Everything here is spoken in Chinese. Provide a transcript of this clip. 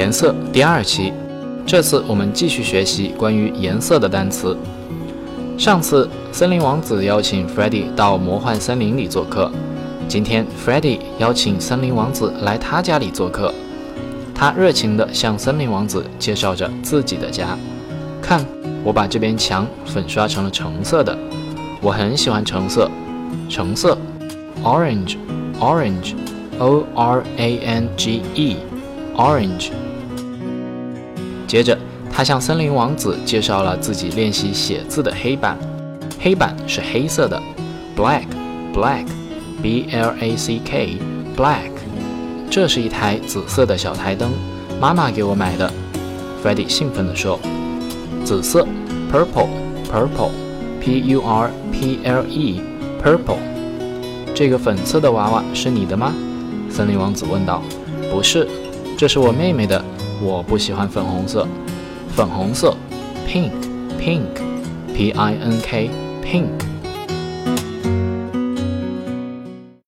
颜色第二期，这次我们继续学习关于颜色的单词。上次森林王子邀请 Freddy 到魔幻森林里做客，今天 Freddy 邀请森林王子来他家里做客。他热情地向森林王子介绍着自己的家。看，我把这边墙粉刷成了橙色的，我很喜欢橙色。橙色，orange，orange，o r a n g e，orange。接着，他向森林王子介绍了自己练习写字的黑板，黑板是黑色的，black，black，b l a c k，black。这是一台紫色的小台灯，妈妈给我买的。Freddy 兴奋地说：“紫色，purple，purple，p u r p l e，purple。这个粉色的娃娃是你的吗？”森林王子问道。“不是，这是我妹妹的。我不喜欢粉红色。粉红色，pink，pink，p i n k，pink。